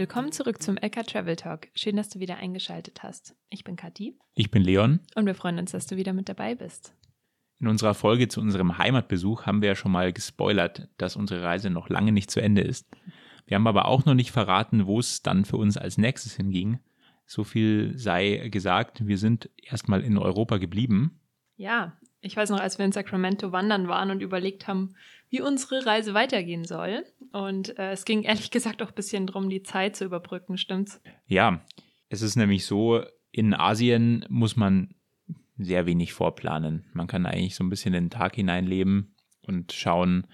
Willkommen zurück zum LK Travel Talk. Schön, dass du wieder eingeschaltet hast. Ich bin Kathi. Ich bin Leon. Und wir freuen uns, dass du wieder mit dabei bist. In unserer Folge zu unserem Heimatbesuch haben wir ja schon mal gespoilert, dass unsere Reise noch lange nicht zu Ende ist. Wir haben aber auch noch nicht verraten, wo es dann für uns als nächstes hinging. So viel sei gesagt, wir sind erstmal in Europa geblieben. Ja, ich weiß noch, als wir in Sacramento wandern waren und überlegt haben, wie unsere Reise weitergehen soll. Und äh, es ging ehrlich gesagt auch ein bisschen darum, die Zeit zu überbrücken, stimmt's? Ja, es ist nämlich so, in Asien muss man sehr wenig vorplanen. Man kann eigentlich so ein bisschen in den Tag hineinleben und schauen,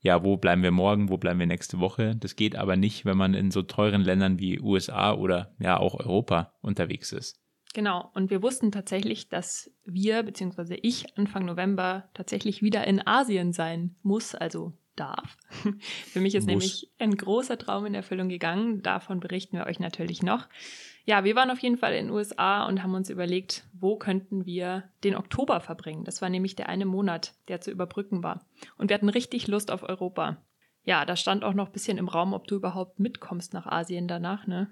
ja, wo bleiben wir morgen, wo bleiben wir nächste Woche. Das geht aber nicht, wenn man in so teuren Ländern wie USA oder ja auch Europa unterwegs ist. Genau, und wir wussten tatsächlich, dass wir, beziehungsweise ich, Anfang November tatsächlich wieder in Asien sein muss, also darf. Für mich ist muss. nämlich ein großer Traum in Erfüllung gegangen. Davon berichten wir euch natürlich noch. Ja, wir waren auf jeden Fall in den USA und haben uns überlegt, wo könnten wir den Oktober verbringen. Das war nämlich der eine Monat, der zu überbrücken war. Und wir hatten richtig Lust auf Europa. Ja, da stand auch noch ein bisschen im Raum, ob du überhaupt mitkommst nach Asien danach, ne?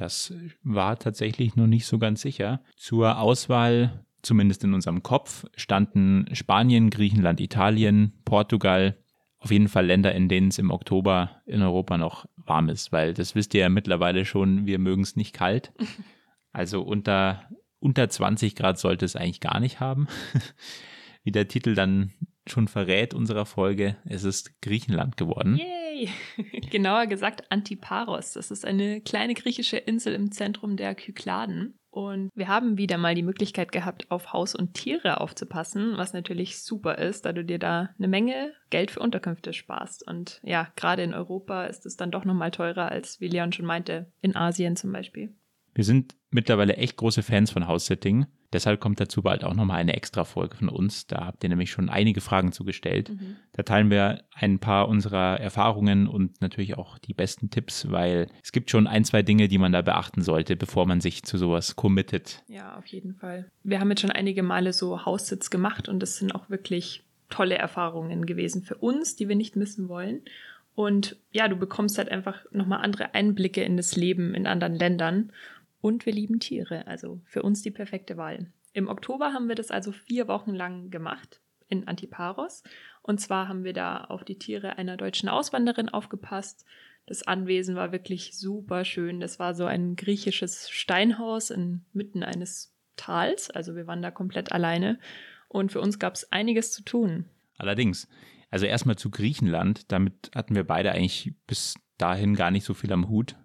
Das war tatsächlich noch nicht so ganz sicher. Zur Auswahl, zumindest in unserem Kopf, standen Spanien, Griechenland, Italien, Portugal, auf jeden Fall Länder, in denen es im Oktober in Europa noch warm ist, weil das wisst ihr ja mittlerweile schon, wir mögen es nicht kalt. Also unter, unter 20 Grad sollte es eigentlich gar nicht haben. Wie der Titel dann schon verrät unserer Folge, es ist Griechenland geworden. Genauer gesagt Antiparos. Das ist eine kleine griechische Insel im Zentrum der Kykladen. Und wir haben wieder mal die Möglichkeit gehabt, auf Haus und Tiere aufzupassen, was natürlich super ist, da du dir da eine Menge Geld für Unterkünfte sparst. Und ja, gerade in Europa ist es dann doch nochmal teurer als, wie Leon schon meinte, in Asien zum Beispiel. Wir sind mittlerweile echt große Fans von House-Sitting. Deshalb kommt dazu bald auch nochmal eine extra Folge von uns. Da habt ihr nämlich schon einige Fragen zugestellt. Mhm. Da teilen wir ein paar unserer Erfahrungen und natürlich auch die besten Tipps, weil es gibt schon ein, zwei Dinge, die man da beachten sollte, bevor man sich zu sowas committet. Ja, auf jeden Fall. Wir haben jetzt schon einige Male so Haussitz gemacht und das sind auch wirklich tolle Erfahrungen gewesen für uns, die wir nicht missen wollen. Und ja, du bekommst halt einfach nochmal andere Einblicke in das Leben in anderen Ländern. Und wir lieben Tiere, also für uns die perfekte Wahl. Im Oktober haben wir das also vier Wochen lang gemacht in Antiparos. Und zwar haben wir da auf die Tiere einer deutschen Auswanderin aufgepasst. Das Anwesen war wirklich super schön. Das war so ein griechisches Steinhaus inmitten eines Tals. Also wir waren da komplett alleine. Und für uns gab es einiges zu tun. Allerdings, also erstmal zu Griechenland. Damit hatten wir beide eigentlich bis dahin gar nicht so viel am Hut.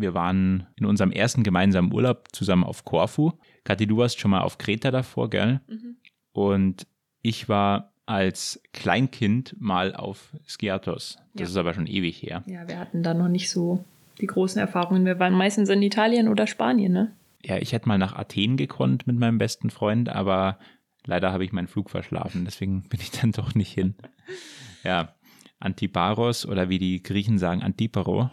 Wir waren in unserem ersten gemeinsamen Urlaub zusammen auf Korfu. Kathi, du warst schon mal auf Kreta davor, gell? Mhm. Und ich war als Kleinkind mal auf Skiathos. Das ja. ist aber schon ewig her. Ja, wir hatten da noch nicht so die großen Erfahrungen. Wir waren meistens in Italien oder Spanien, ne? Ja, ich hätte mal nach Athen gekonnt mit meinem besten Freund, aber leider habe ich meinen Flug verschlafen, deswegen bin ich dann doch nicht hin. Ja, Antiparos oder wie die Griechen sagen, Antiparo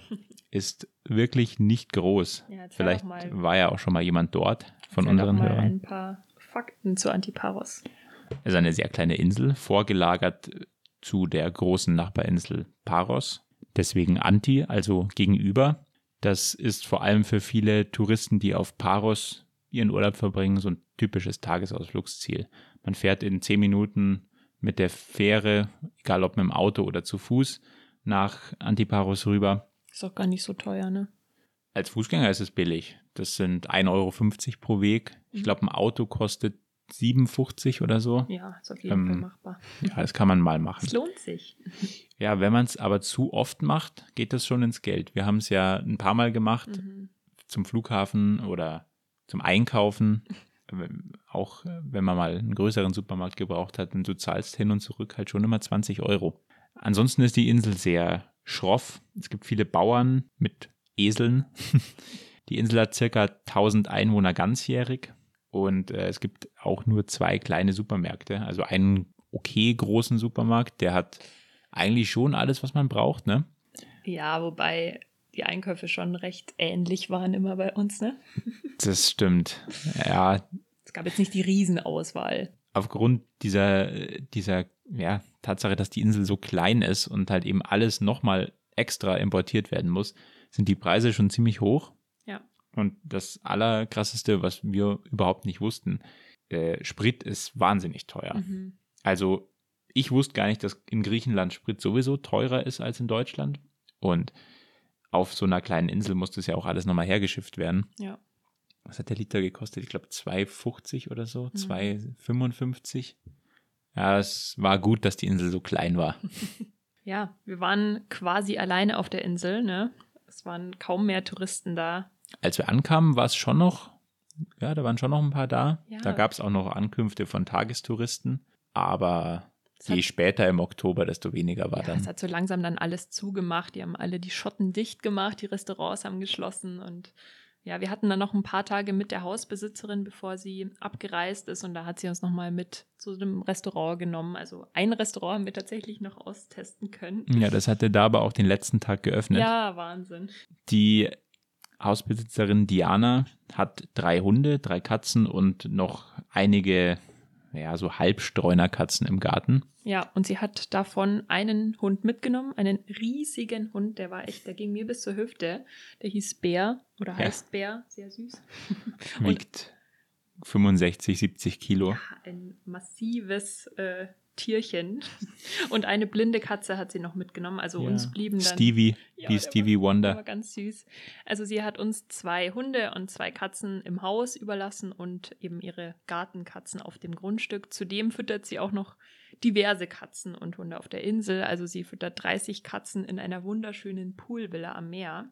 ist wirklich nicht groß. Ja, Vielleicht war ja auch schon mal jemand dort von unseren mal Hörern. ein paar Fakten zu Antiparos. Es ist eine sehr kleine Insel, vorgelagert zu der großen Nachbarinsel Paros. Deswegen Anti, also gegenüber. Das ist vor allem für viele Touristen, die auf Paros ihren Urlaub verbringen, so ein typisches Tagesausflugsziel. Man fährt in zehn Minuten mit der Fähre, egal ob mit dem Auto oder zu Fuß, nach Antiparos rüber. Ist auch gar nicht so teuer, ne? Als Fußgänger ist es billig. Das sind 1,50 Euro pro Weg. Ich mhm. glaube, ein Auto kostet 57 oder so. Ja, ist auf jeden ähm, Fall machbar. Ja, das kann man mal machen. Es lohnt sich. Ja, wenn man es aber zu oft macht, geht das schon ins Geld. Wir haben es ja ein paar Mal gemacht mhm. zum Flughafen oder zum Einkaufen. Auch wenn man mal einen größeren Supermarkt gebraucht hat und du zahlst hin und zurück halt schon immer 20 Euro. Ansonsten ist die Insel sehr schroff. Es gibt viele Bauern mit Eseln. Die Insel hat circa 1000 Einwohner ganzjährig und äh, es gibt auch nur zwei kleine Supermärkte. Also einen okay großen Supermarkt, der hat eigentlich schon alles, was man braucht, ne? Ja, wobei die Einkäufe schon recht ähnlich waren immer bei uns, ne? Das stimmt. Ja. Es gab jetzt nicht die Riesenauswahl. Aufgrund dieser, dieser ja, Tatsache, dass die Insel so klein ist und halt eben alles nochmal extra importiert werden muss, sind die Preise schon ziemlich hoch. Ja. Und das Allerkrasseste, was wir überhaupt nicht wussten, äh, Sprit ist wahnsinnig teuer. Mhm. Also ich wusste gar nicht, dass in Griechenland Sprit sowieso teurer ist als in Deutschland. Und auf so einer kleinen Insel muss das ja auch alles nochmal hergeschifft werden. Ja. Was hat der Liter gekostet? Ich glaube 2,50 oder so, Mhm. 2,55. Ja, es war gut, dass die Insel so klein war. Ja, wir waren quasi alleine auf der Insel, ne? Es waren kaum mehr Touristen da. Als wir ankamen, war es schon noch, ja, da waren schon noch ein paar da. Ja. Da gab es auch noch Ankünfte von Tagestouristen. Aber Es je später im Oktober, desto weniger war Ja, dann. es hat so langsam dann alles zugemacht. Die haben alle die Schotten dicht gemacht, die Restaurants haben geschlossen und ja, wir hatten dann noch ein paar Tage mit der Hausbesitzerin, bevor sie abgereist ist und da hat sie uns nochmal mit zu einem Restaurant genommen. Also ein Restaurant haben wir tatsächlich noch austesten können. Ja, das hatte da aber auch den letzten Tag geöffnet. Ja, Wahnsinn. Die Hausbesitzerin Diana hat drei Hunde, drei Katzen und noch einige, ja, so Halbstreunerkatzen im Garten. Ja, und sie hat davon einen Hund mitgenommen, einen riesigen Hund, der war echt, der ging mir bis zur Hüfte. Der hieß Bär oder Ja. heißt Bär, sehr süß. Wiegt 65, 70 Kilo. Ja, ein massives äh, Tierchen. Und eine blinde Katze hat sie noch mitgenommen. Also Ja. uns blieben dann. Stevie, Ja, wie Stevie war, der Wonder. war ganz süß. Also sie hat uns zwei Hunde und zwei Katzen im Haus überlassen und eben ihre Gartenkatzen auf dem Grundstück. Zudem füttert sie auch noch diverse Katzen und Hunde auf der Insel. Also sie füttert 30 Katzen in einer wunderschönen Poolvilla am Meer.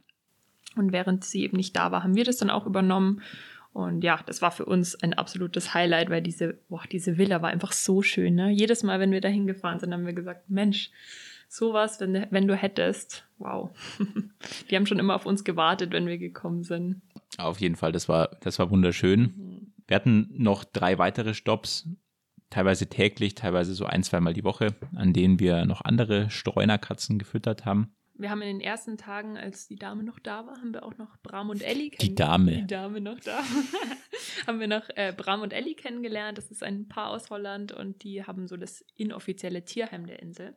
Und während sie eben nicht da war, haben wir das dann auch übernommen. Und ja, das war für uns ein absolutes Highlight, weil diese, boah, diese Villa war einfach so schön. Ne? Jedes Mal, wenn wir da hingefahren sind, haben wir gesagt, Mensch, sowas, wenn, wenn du hättest, wow. Die haben schon immer auf uns gewartet, wenn wir gekommen sind. Auf jeden Fall, das war, das war wunderschön. Wir hatten noch drei weitere Stops, teilweise täglich, teilweise so ein, zweimal die Woche, an denen wir noch andere Streunerkatzen gefüttert haben. Wir haben in den ersten Tagen, als die Dame noch da war, haben wir auch noch Bram und Ellie Die kennengelernt. Dame. Die Dame noch da. haben wir noch äh, Bram und Ellie kennengelernt. Das ist ein Paar aus Holland und die haben so das inoffizielle Tierheim der Insel.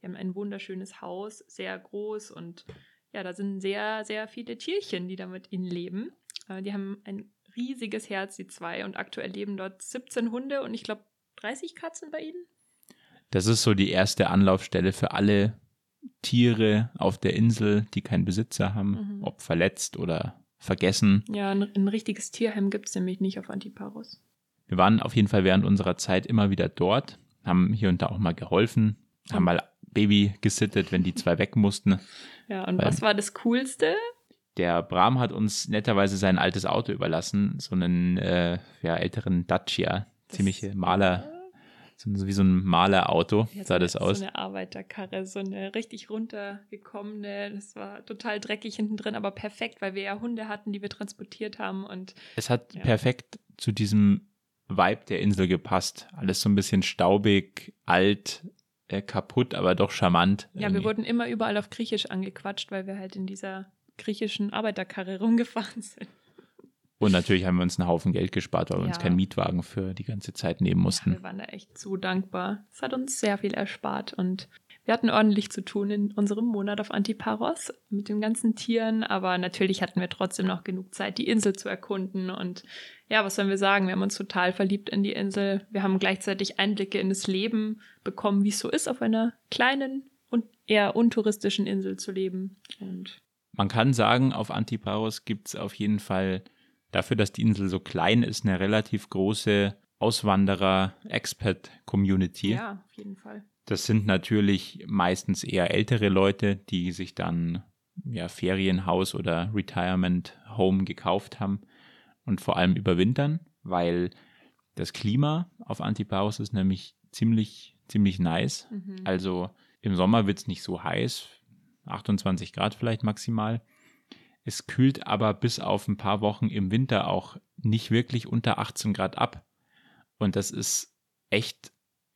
Die haben ein wunderschönes Haus, sehr groß und ja, da sind sehr, sehr viele Tierchen, die da mit ihnen leben. Äh, die haben ein riesiges Herz, die zwei, und aktuell leben dort 17 Hunde und ich glaube 30 Katzen bei ihnen. Das ist so die erste Anlaufstelle für alle Tiere auf der Insel, die keinen Besitzer haben, Mhm. ob verletzt oder vergessen. Ja, ein, ein richtiges Tierheim gibt es nämlich nicht auf Antiparos. Wir waren auf jeden Fall während unserer Zeit immer wieder dort, haben hier und da auch mal geholfen, haben mal Baby gesittet, wenn die zwei weg mussten. Ja, und Weil- was war das Coolste? Der Bram hat uns netterweise sein altes Auto überlassen, so einen äh, ja, älteren Dacia, Das- ziemliche Maler, so, wie so ein Malerauto Ja, sah das aus. So eine Arbeiterkarre, so eine richtig runtergekommene. Das war total dreckig hinten drin, aber perfekt, weil wir ja Hunde hatten, die wir transportiert haben. Und Es hat Ja. perfekt zu diesem Vibe der Insel gepasst. Alles so ein bisschen staubig, alt, äh, kaputt, aber doch charmant. ja, wir wurden immer überall auf Griechisch angequatscht, weil wir halt in dieser griechischen Arbeiterkarre rumgefahren sind. Und natürlich haben wir uns einen Haufen Geld gespart, weil wir uns Ja. keinen Mietwagen für die ganze Zeit nehmen Ja, mussten. wir waren da echt so dankbar. Es hat uns sehr viel erspart und wir hatten ordentlich zu tun in unserem Monat auf Antiparos mit den ganzen Tieren, aber natürlich hatten wir trotzdem noch genug Zeit, die Insel zu erkunden und ja, was sollen wir sagen? Wir haben uns total verliebt in die Insel. Wir haben gleichzeitig Einblicke in das Leben bekommen, wie es so ist, auf einer kleinen und eher untouristischen Insel zu leben. Und Man kann sagen, auf Antiparos gibt es auf jeden Fall dafür, dass die Insel so klein ist, eine relativ große Auswanderer-Expat-Community. ja, auf jeden Fall. Das sind natürlich meistens eher ältere Leute, die sich dann ja, Ferienhaus oder Retirement Home gekauft haben und vor allem überwintern, weil das Klima auf Antiparos ist nämlich ziemlich, ziemlich nice. Mhm. Also im Sommer wird es nicht so heiß, 28 Grad vielleicht maximal. Es kühlt aber bis auf ein paar Wochen im Winter auch nicht wirklich unter 18 Grad ab. Und das ist echt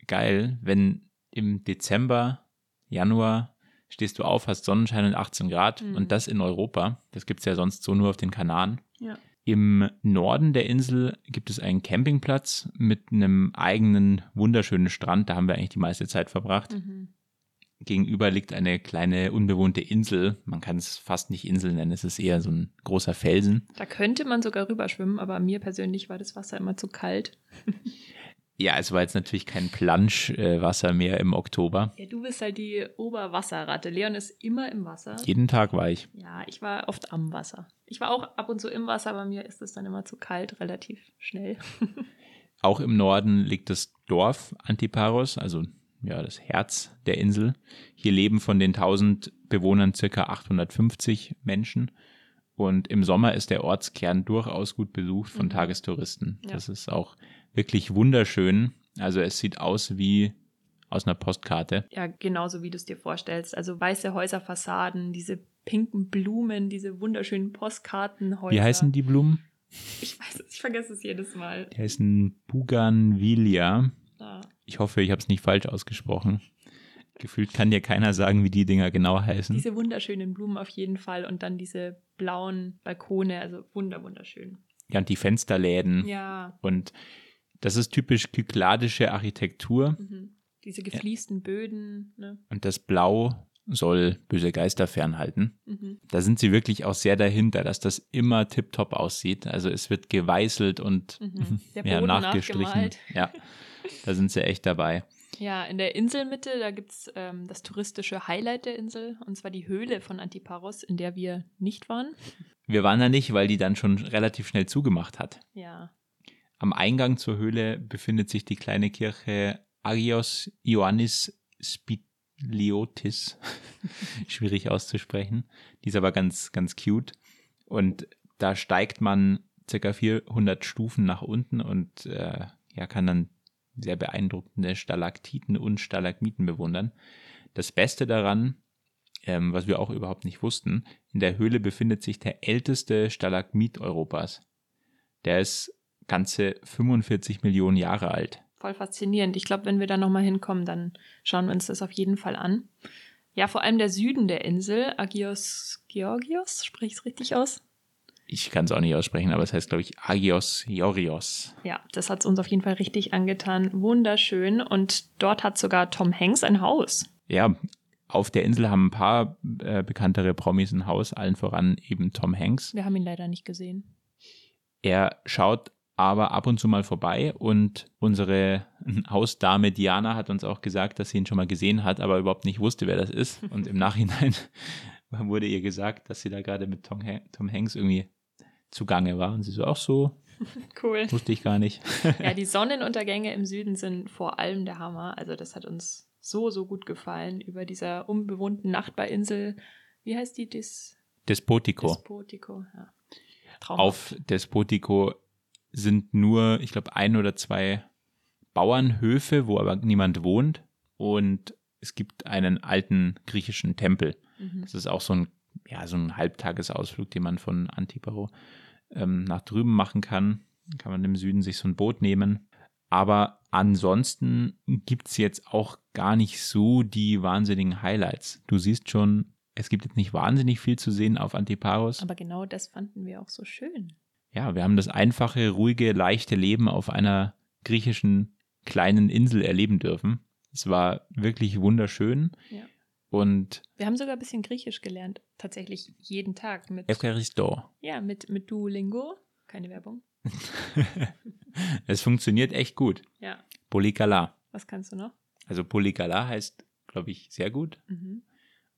geil, wenn im Dezember, Januar stehst du auf, hast Sonnenschein und 18 Grad Mhm. und das in Europa. Das gibt es ja sonst so nur auf den Kanaren. Ja. Im Norden der Insel gibt es einen Campingplatz mit einem eigenen wunderschönen Strand. Da haben wir eigentlich die meiste Zeit verbracht. Mhm. Gegenüber liegt eine kleine unbewohnte Insel. Man kann es fast nicht Insel nennen, es ist eher so ein großer Felsen. Da könnte man sogar rüberschwimmen, aber mir persönlich war das Wasser immer zu kalt. Ja, es war jetzt natürlich kein Planschwasser mehr im Oktober. Ja, du bist halt die Oberwasserratte. Leon ist immer im Wasser. Jeden Tag war ich. Ja, ich war oft am Wasser. Ich war auch ab und zu im Wasser, aber mir ist es dann immer zu kalt, relativ schnell. Auch im Norden liegt das Dorf Antiparos, also ja, das Herz der Insel. Hier leben von den 1000 Bewohnern circa 850 Menschen. Und im Sommer ist der Ortskern durchaus gut besucht von Mhm. Tagestouristen. Ja. Das ist auch wirklich wunderschön. Also es sieht aus wie aus einer Postkarte. Ja, genauso wie du es dir vorstellst. Also weiße Häuserfassaden, diese pinken Blumen, diese wunderschönen Postkartenhäuser. Wie heißen die Blumen? Ich weiß es, ich vergesse es jedes Mal. Die heißen Bougainvillea. Ich hoffe, ich habe es nicht falsch ausgesprochen. Gefühlt kann dir keiner sagen, wie die Dinger genau heißen. diese wunderschönen Blumen auf jeden Fall und dann diese blauen Balkone, also wunder, wunderschön. ja, und die Fensterläden. Ja, Und das ist typisch kykladische Architektur. mhm. diese gefliesten Böden. Ne? Und das Blau soll böse Geister fernhalten. Mhm. Da sind sie wirklich auch sehr dahinter, dass das immer tiptop aussieht. Also es wird geweißelt und Mhm. Ja, nachgestrichen. nachgemalt. Ja, da sind sie echt dabei. Ja, in der Inselmitte, da gibt es ähm, das touristische Highlight der Insel, und zwar die Höhle von Antiparos, in der wir nicht waren. Wir waren da nicht, weil die dann schon relativ schnell zugemacht hat. Ja, Am Eingang zur Höhle befindet sich die kleine Kirche Agios Ioannis Spiliotis. Schwierig auszusprechen. Die ist aber ganz, ganz cute. Und da steigt man circa 400 Stufen nach unten und äh, ja, kann dann sehr beeindruckende Stalaktiten und Stalagmiten bewundern. Das Beste daran, ähm, was wir auch überhaupt nicht wussten, in der Höhle befindet sich der älteste Stalagmit Europas. Der ist ganze 45 Millionen Jahre alt. Voll faszinierend. Ich glaube, wenn wir da nochmal hinkommen, dann schauen wir uns das auf jeden Fall an. Ja, vor allem der Süden der Insel, Agios Georgios, spreche ich es richtig aus? Ich kann es auch nicht aussprechen, aber es heißt, glaube ich, Agios Iorios. Ja, das hat uns auf jeden Fall richtig angetan. Wunderschön. Und dort hat sogar Tom Hanks ein Haus. Ja, auf der Insel haben ein paar äh, bekanntere Promis ein Haus, allen voran eben Tom Hanks. Wir haben ihn leider nicht gesehen. Er schaut aber ab und zu mal vorbei und unsere Hausdame Diana hat uns auch gesagt, dass sie ihn schon mal gesehen hat, aber überhaupt nicht wusste, wer das ist. Und im Nachhinein wurde ihr gesagt, dass sie da gerade mit Tom, Tom Hanks irgendwie zugange war. Und sie so, ach so, Cool. wusste ich gar nicht. Ja, die Sonnenuntergänge im Süden sind vor allem der Hammer. Also das hat uns so, so gut gefallen über dieser unbewohnten Nachbarinsel. Wie heißt die? Dis Despotico. Despotico. Ja. Traumhaft. Auf Despotico sind nur, ich glaube, ein oder zwei Bauernhöfe, wo aber niemand wohnt. Und es gibt einen alten griechischen Tempel. Mhm. Das ist auch so ein, ja, so ein Halbtagesausflug, den man von Antiparo ähm, nach drüben machen kann. Kann man im Süden sich so ein Boot nehmen. Aber ansonsten gibt es jetzt auch gar nicht so die wahnsinnigen Highlights. Du siehst schon, es gibt jetzt nicht wahnsinnig viel zu sehen auf Antiparos. Aber genau das fanden wir auch so schön. Ja, wir haben das einfache, ruhige, leichte Leben auf einer griechischen kleinen Insel erleben dürfen. Es war wirklich wunderschön. Ja. Und Wir haben sogar ein bisschen Griechisch gelernt. Tatsächlich jeden Tag mit, Eucharisto. ja, mit, mit Duolingo. Keine Werbung. es funktioniert echt gut. Ja. Polykala. Was kannst du noch? Also Polykala heißt, glaube ich, sehr gut. Mhm.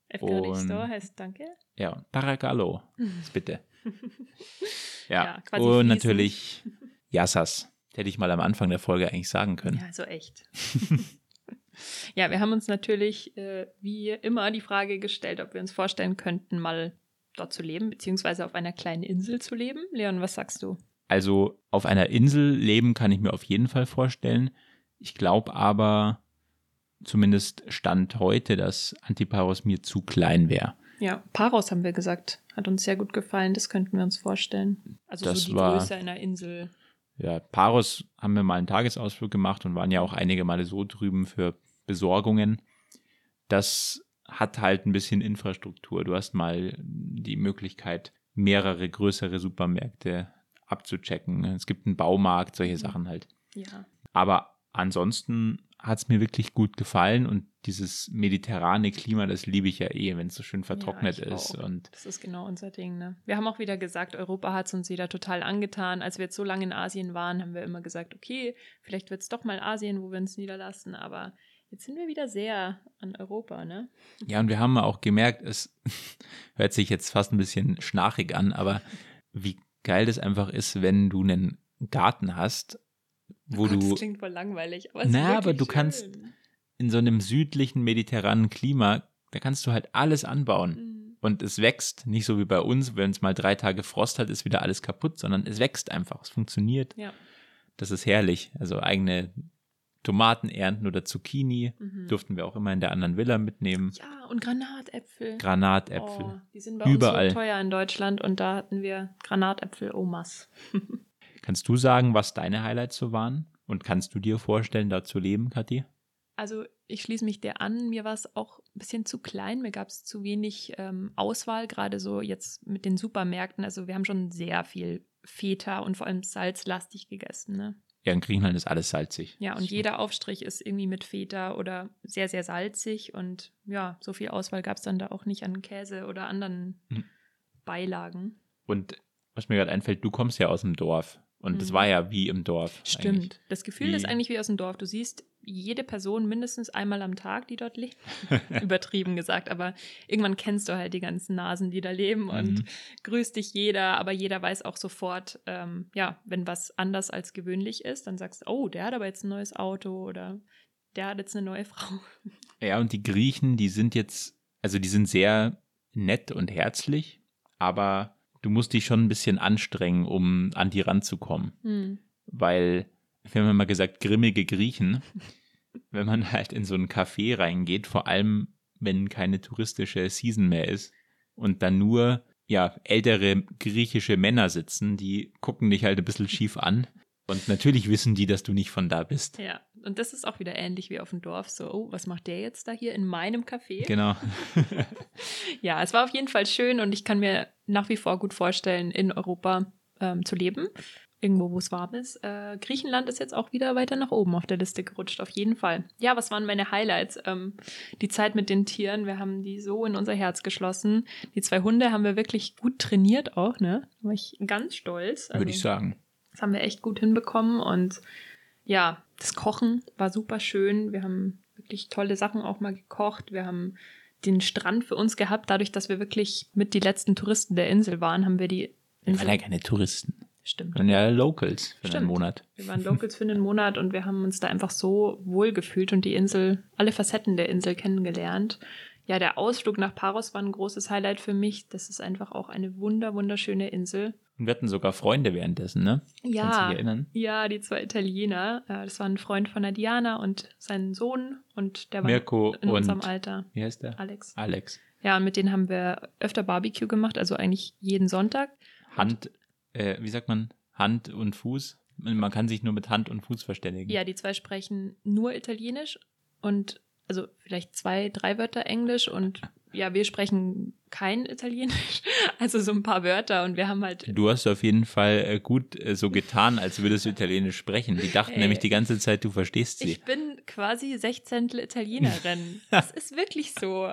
Efkaristo Und- heißt Danke. Ja, Paragalo, bitte. Ja, Ja, quasi und fließend. natürlich Yassas. Hätte ich mal am Anfang der Folge eigentlich sagen können. Ja, so echt. ja, wir haben uns natürlich äh, wie immer die Frage gestellt, ob wir uns vorstellen könnten, mal dort zu leben, beziehungsweise auf einer kleinen Insel zu leben. Leon, was sagst du? Also auf einer Insel leben kann ich mir auf jeden Fall vorstellen. Ich glaube aber, zumindest Stand heute, dass Antiparos mir zu klein wäre. Ja, Paros haben wir gesagt. Hat uns sehr gut gefallen, das könnten wir uns vorstellen. Also Das so die war- Größe einer Insel. Ja, Paros haben wir mal einen Tagesausflug gemacht und waren ja auch einige Male so drüben für Besorgungen. Das hat halt ein bisschen Infrastruktur. Du hast mal die Möglichkeit, mehrere größere Supermärkte abzuchecken. Es gibt einen Baumarkt, solche Sachen halt. Ja. Aber ansonsten hat es mir wirklich gut gefallen und dieses mediterrane Klima, das liebe ich ja eh, wenn es so schön vertrocknet Ja, ist. auch. Und Das ist genau unser Ding, ne? Wir haben auch wieder gesagt, Europa hat es uns wieder total angetan. Als wir jetzt so lange in Asien waren, haben wir immer gesagt, okay, vielleicht wird es doch mal Asien, wo wir uns niederlassen, aber jetzt sind wir wieder sehr an Europa, ne? ja, und wir haben auch gemerkt, es hört sich jetzt fast ein bisschen schnarchig an, aber wie geil das einfach ist, wenn du einen Garten hast, wo Oh Gott, du das klingt voll langweilig, aber es ist Na, aber du kannst- schön. in so einem südlichen mediterranen Klima, da kannst du halt alles anbauen. Mhm. Und es wächst, nicht so wie bei uns, wenn es mal drei Tage Frost hat, ist wieder alles kaputt, sondern es wächst einfach, es funktioniert. Ja. Das ist herrlich. Also eigene Tomaten ernten oder Zucchini Mhm. durften wir auch immer in der anderen Villa mitnehmen. Ja, und Granatäpfel. Granatäpfel. Oh, die sind bei Überall. uns so teuer in Deutschland und da hatten wir Granatäpfel Omas. Kannst du sagen, was deine Highlights so waren? Und kannst du dir vorstellen, da zu leben, Kathi? Also ich schließe mich dir an, mir war es auch ein bisschen zu klein, mir gab es zu wenig ähm, Auswahl, gerade so jetzt mit den Supermärkten. Also wir haben schon sehr viel Feta und vor allem salzlastig gegessen. Ne? Ja, in Griechenland ist alles salzig. Ja, und jeder Aufstrich ist irgendwie mit Feta oder sehr, sehr salzig. Und ja, so viel Auswahl gab es dann da auch nicht an Käse oder anderen Mhm. Beilagen. Und was mir gerade einfällt, du kommst ja aus dem Dorf. Und das Mhm. war ja wie im Dorf. Stimmt. eigentlich. Das Gefühl Wie- ist eigentlich wie aus dem Dorf. Du siehst jede Person mindestens einmal am Tag, die dort lebt. Übertrieben gesagt, aber irgendwann kennst du halt die ganzen Nasen, die da leben und Mhm. grüßt dich jeder, aber jeder weiß auch sofort, ähm, ja, wenn was anders als gewöhnlich ist, dann sagst du, oh, der hat aber jetzt ein neues Auto oder der hat jetzt eine neue Frau. Ja, und die Griechen, die sind jetzt, also die sind sehr nett und herzlich, aber du musst dich schon ein bisschen anstrengen, um an die ranzukommen. Hm. Weil, wir haben mal gesagt, grimmige Griechen, wenn man halt in so ein Café reingeht, vor allem wenn keine touristische Season mehr ist und dann nur ja, ältere griechische Männer sitzen, die gucken dich halt ein bisschen schief an. Und natürlich wissen die, dass du nicht von da bist. Ja, und das ist auch wieder ähnlich wie auf dem Dorf. So, oh, was macht der jetzt da hier in meinem Café? Genau. Ja, es war auf jeden Fall schön und ich kann mir nach wie vor gut vorstellen, in Europa ähm, zu leben. Irgendwo, wo es warm ist. Äh, Griechenland ist jetzt auch wieder weiter nach oben auf der Liste gerutscht, auf jeden Fall. Ja, was waren meine Highlights? Ähm, die Zeit mit den Tieren, wir haben die so in unser Herz geschlossen. Die zwei Hunde haben wir wirklich gut trainiert auch, ne? Da war ich ganz stolz. Würde ich Also, sagen. Das haben wir echt gut hinbekommen und ja, das Kochen war super schön. Wir haben wirklich tolle Sachen auch mal gekocht. Wir haben den Strand für uns gehabt. Dadurch, dass wir wirklich mit die letzten Touristen der Insel waren, haben wir die Wir Insel. waren ja keine Touristen. Stimmt. Wir waren ja Locals für einen Stimmt. Monat. Wir waren Locals für einen Monat und wir haben uns da einfach so wohl gefühlt und die Insel, alle Facetten der Insel kennengelernt. Ja, der Ausflug nach Paros war ein großes Highlight für mich. Das ist einfach auch eine wunder, wunderschöne Insel. Und wir hatten sogar Freunde währenddessen, ne? Kannst du dich Ja, erinnern? ja, die zwei Italiener. Äh, Das war ein Freund von der Diana und sein Sohn und der war Mirko in unserem Alter, wie heißt der? Alex. Alex. Ja, und mit denen haben wir öfter Barbecue gemacht, also eigentlich jeden Sonntag. Hand, äh, wie sagt man? Hand und Fuß. Man kann sich nur mit Hand und Fuß verständigen. Ja, die zwei sprechen nur Italienisch und also vielleicht zwei, drei Wörter Englisch und ja, wir sprechen kein Italienisch, also so ein paar Wörter und wir haben halt Du hast auf jeden Fall äh, gut äh, so getan, als würdest du Italienisch sprechen. Die dachten Ey. nämlich die ganze Zeit, du verstehst sie. Ich bin quasi Sechzehntel Italienerin. das ist wirklich so.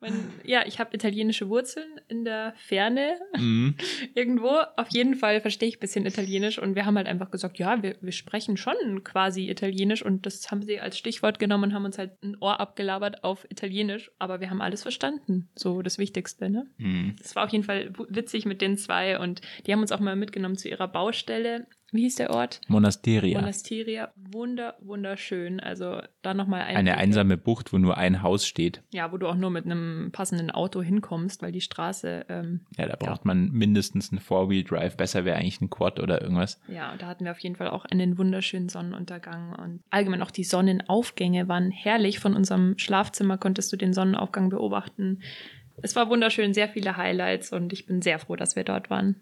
Mein, ja, ich habe italienische Wurzeln in der Ferne Mhm. irgendwo. Auf jeden Fall verstehe ich ein bisschen Italienisch und wir haben halt einfach gesagt, ja, wir, wir sprechen schon quasi Italienisch und das haben sie als Stichwort genommen und haben uns halt ein Ohr abgelabert auf Italienisch, aber wir haben alles verstanden. So das Wichtigste, ne? Mhm. Es war auf jeden Fall witzig mit den zwei und die haben uns auch mal mitgenommen zu ihrer Baustelle. Wie hieß der Ort? Monasteria. Monasteria, wunder, wunderschön. Also da nochmal ein Eine einsame Bucht, wo nur ein Haus steht. Ja, wo du auch nur mit einem passenden Auto hinkommst, weil die Straße, ähm, Ja, da braucht man mindestens einen Four-Wheel-Drive. Besser wäre eigentlich ein Quad oder irgendwas. ja, da hatten wir auf jeden Fall auch einen wunderschönen Sonnenuntergang und allgemein auch die Sonnenaufgänge waren herrlich. Von unserem Schlafzimmer konntest du den Sonnenaufgang beobachten. Es war wunderschön, sehr viele Highlights und ich bin sehr froh, dass wir dort waren.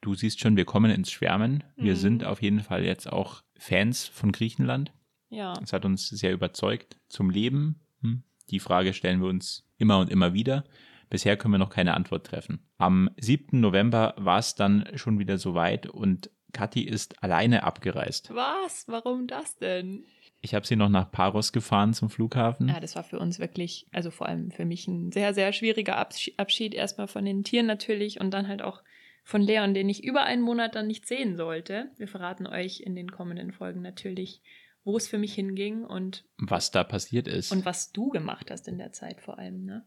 Du siehst schon, wir kommen ins Schwärmen. Wir Mhm. sind auf jeden Fall jetzt auch Fans von Griechenland. Ja, Das hat uns sehr überzeugt. Zum Leben, hm, die Frage stellen wir uns immer und immer wieder. Bisher können wir noch keine Antwort treffen. Am 7. November war es dann schon wieder soweit und Kathi ist alleine abgereist. Was? Warum das denn? Ich habe sie noch nach Paros gefahren zum Flughafen. Ja, das war für uns wirklich, also vor allem für mich ein sehr, sehr schwieriger Abschied. Erstmal von den Tieren natürlich und dann halt auch von Leon, den ich über einen Monat dann nicht sehen sollte. Wir verraten euch in den kommenden Folgen natürlich, wo es für mich hinging und was da passiert ist. Und was du gemacht hast in der Zeit vor allem, ne?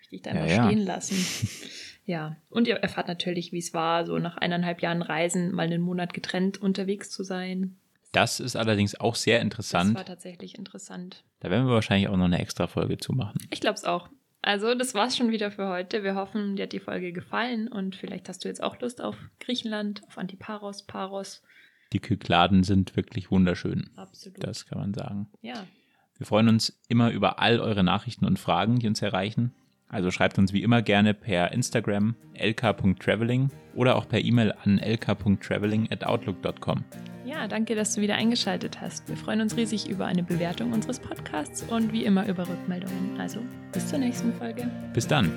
Ich dich da einfach ja, stehen ja. lassen. ja. Und ihr erfahrt natürlich, wie es war, so nach eineinhalb Jahren Reisen mal einen Monat getrennt unterwegs zu sein. Das ist allerdings auch sehr interessant. Das war tatsächlich interessant. Da werden wir wahrscheinlich auch noch eine extra Folge zu machen. Ich glaube es auch. Also, das war's schon wieder für heute. Wir hoffen, dir hat die Folge gefallen und vielleicht hast du jetzt auch Lust auf Griechenland, auf Antiparos, Paros. Die Kykladen sind wirklich wunderschön. Absolut. Das kann man sagen. Ja. Wir freuen uns immer über all eure Nachrichten und Fragen, die uns erreichen. Also schreibt uns wie immer gerne per Instagram lk.traveling oder auch per E-Mail an lk.traveling at outlook.com. Ja, danke, dass du wieder eingeschaltet hast. Wir freuen uns riesig über eine Bewertung unseres Podcasts und wie immer über Rückmeldungen. Also bis zur nächsten Folge. Bis dann.